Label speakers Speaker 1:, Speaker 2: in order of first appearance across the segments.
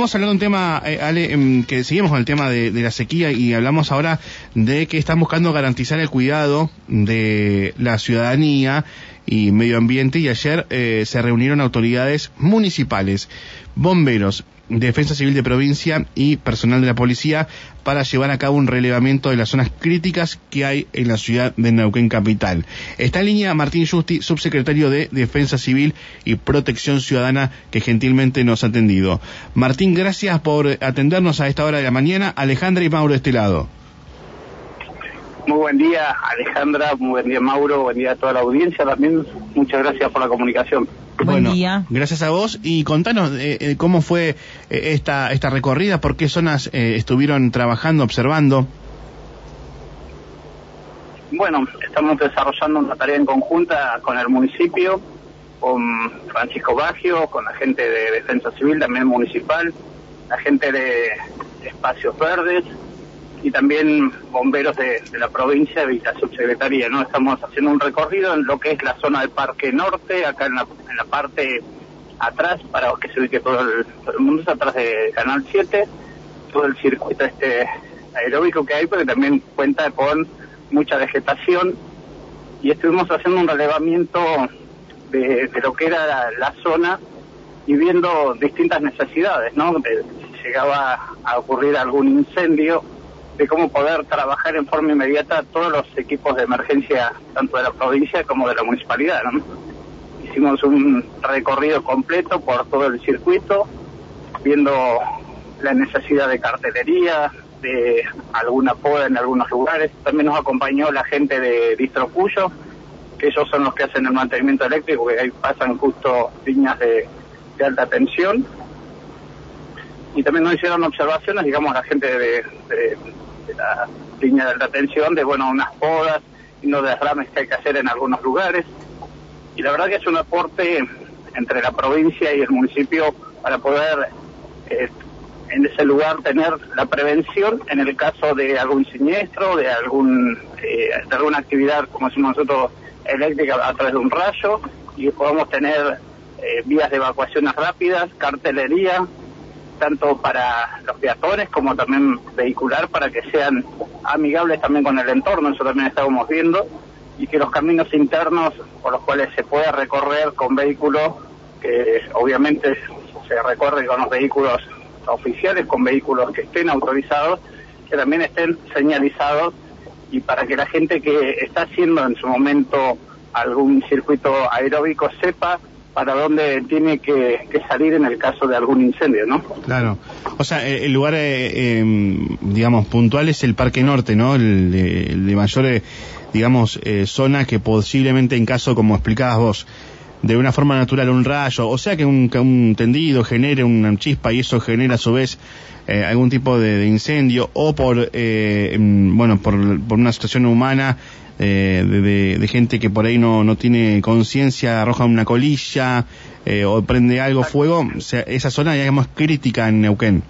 Speaker 1: Estamos hablando de un tema, eh, Ale, em, que seguimos con el tema de, la sequía y hablamos ahora de que están buscando garantizar el cuidado de la ciudadanía y medio ambiente y ayer eh, se reunieron autoridades municipales, bomberos, Defensa Civil de Provincia y personal de la policía para llevar a cabo un relevamiento de las zonas críticas que hay en la ciudad de Neuquén Capital. Está en línea Martín Justi, subsecretario de Defensa Civil y Protección Ciudadana, que gentilmente nos ha atendido. Martín, gracias por atendernos a esta hora de la mañana. Alejandra y Mauro de este lado.
Speaker 2: Muy buen día, Alejandra, muy buen día, Mauro, buen día a toda la audiencia también. Muchas gracias por la comunicación.
Speaker 1: Buen día. Gracias a vos y contanos eh, eh, cómo fue eh, esta, esta recorrida, por qué zonas estuvieron trabajando, observando.
Speaker 2: Bueno, estamos desarrollando una tarea en conjunta con el municipio, con Francisco Baggio, con la gente de Defensa Civil, también municipal, la gente de Espacios Verdes, y también bomberos de, la provincia y la subsecretaría, ¿no? Estamos haciendo un recorrido en lo que es la zona del Parque Norte, acá en la, en la parte atrás, para que se ubique todo el, todo el mundo, atrás de Canal 7, todo el circuito este aeróbico que hay, porque también cuenta con mucha vegetación, y estuvimos haciendo un relevamiento de, de lo que era la, la, zona y viendo distintas necesidades, ¿no? De, si llegaba a ocurrir algún incendio, de cómo poder trabajar en forma inmediata todos los equipos de emergencia, tanto de la provincia como de la municipalidad. Hicimos un recorrido completo por todo el circuito, viendo la necesidad de cartelería, de alguna poda en algunos lugares. También nos acompañó la gente de Distro Cuyo, que ellos son los que hacen el mantenimiento eléctrico, que ahí pasan justo líneas de, alta tensión. Y también nos hicieron observaciones, digamos, la gente de la línea de retención de, bueno, unas podas y unos derrames que hay que hacer en algunos lugares. Y la verdad que es un aporte entre la provincia y el municipio para poder eh, en ese lugar tener la prevención en el caso de algún siniestro, de algún eh, de alguna actividad, como decimos nosotros, eléctrica a través de un rayo, y podamos tener eh, vías de evacuaciones rápidas, cartelería, tanto para los peatones como también vehicular, para que sean amigables también con el entorno, eso también estábamos viendo, y que los caminos internos por los cuales se pueda recorrer con vehículos, que obviamente se recorre con los vehículos oficiales, con vehículos que estén autorizados, que también estén señalizados y para que la gente que está haciendo en su momento algún circuito aeróbico sepa para dónde tiene que, salir en el caso de algún incendio, ¿no?
Speaker 1: Claro. O sea, eh, el lugar, eh, em, digamos, puntual es el Parque Norte, ¿no? El de, mayor, eh, digamos, zona que posiblemente en caso, como explicabas vos, de una forma natural un rayo, o sea que un, tendido genere una chispa y eso genera a su vez algún tipo de, incendio o por, em, bueno, por, por una situación humana eh, de, gente que por ahí no, no tiene conciencia, arroja una colilla eh, o prende algo fuego, o sea, esa zona digamos crítica en Neuquén.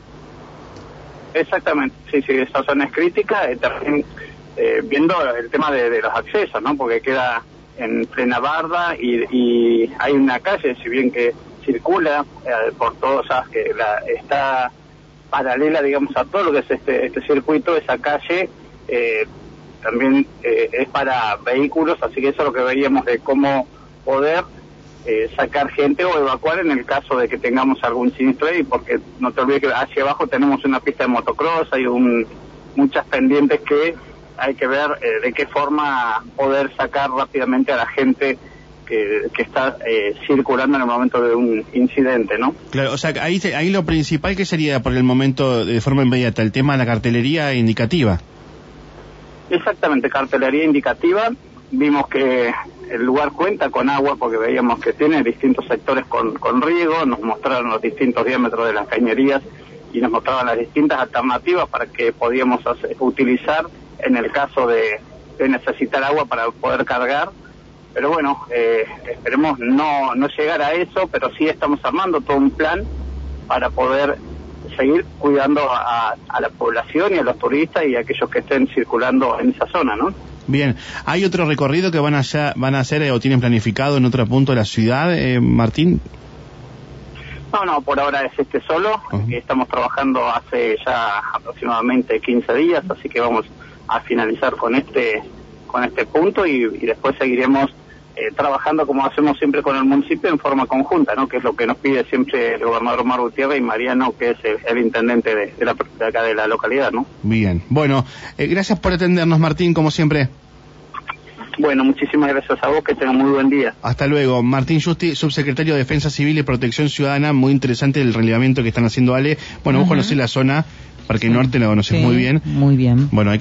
Speaker 2: Exactamente, sí, sí, esa zona es crítica, eh, también viendo el tema de, los accesos, ¿no? Porque queda en plena barda y, y hay una calle, si bien que circula por todos, que la, está paralela, digamos, a todo lo que es este, este circuito, esa calle eh, también eh, es para vehículos, así que eso es lo que veíamos de cómo poder eh, sacar gente o evacuar en el caso de que tengamos algún siniestro ahí, porque no te olvides que hacia abajo tenemos una pista de motocross, hay un, muchas pendientes que hay que ver eh, de qué forma poder sacar rápidamente a la gente que, que está circulando en el momento de un incidente, ¿no?
Speaker 1: Claro, o sea, ahí, ahí lo principal que sería por el momento de forma inmediata, el tema de la cartelería indicativa.
Speaker 2: Exactamente, cartelería indicativa. Vimos que el lugar cuenta con agua porque veíamos que tiene distintos sectores con, con riego, nos mostraron los distintos diámetros de las cañerías y nos mostraban las distintas alternativas para que podíamos utilizar en el caso de, necesitar agua para poder cargar. Pero bueno, eh, esperemos no, no llegar a eso, pero sí estamos armando todo un plan para poder seguir cuidando a, la población y a los turistas y a aquellos que estén circulando en esa zona, ¿no?
Speaker 1: Bien, ¿hay otro recorrido que van, allá, van a hacer eh, o tienen planificado en otro punto de la ciudad, eh, Martín?
Speaker 2: No, No, por ahora es este solo. Estamos trabajando hace ya aproximadamente 15 días, así que vamos a finalizar con este con este punto y, y después seguiremos eh, trabajando como hacemos siempre con el municipio en forma conjunta, ¿no? Que es lo que nos pide siempre el gobernador Omar Gutiérrez y Mariano, que es el, el intendente de, de la, de acá de la localidad, ¿no?
Speaker 1: Bien. Bueno, eh, gracias por atendernos, Martín, como siempre.
Speaker 2: Bueno, muchísimas gracias a vos, que tengan muy buen día.
Speaker 1: Hasta luego. Martín Justi, subsecretario de Defensa Civil y Protección Ciudadana. Muy interesante el relevamiento que están haciendo Ale. Bueno, vos
Speaker 3: Ujú.
Speaker 1: conocés la zona, Parque Norte, la conoces
Speaker 3: Sí,
Speaker 1: muy bien.
Speaker 3: Muy bien.
Speaker 1: Bueno, hay que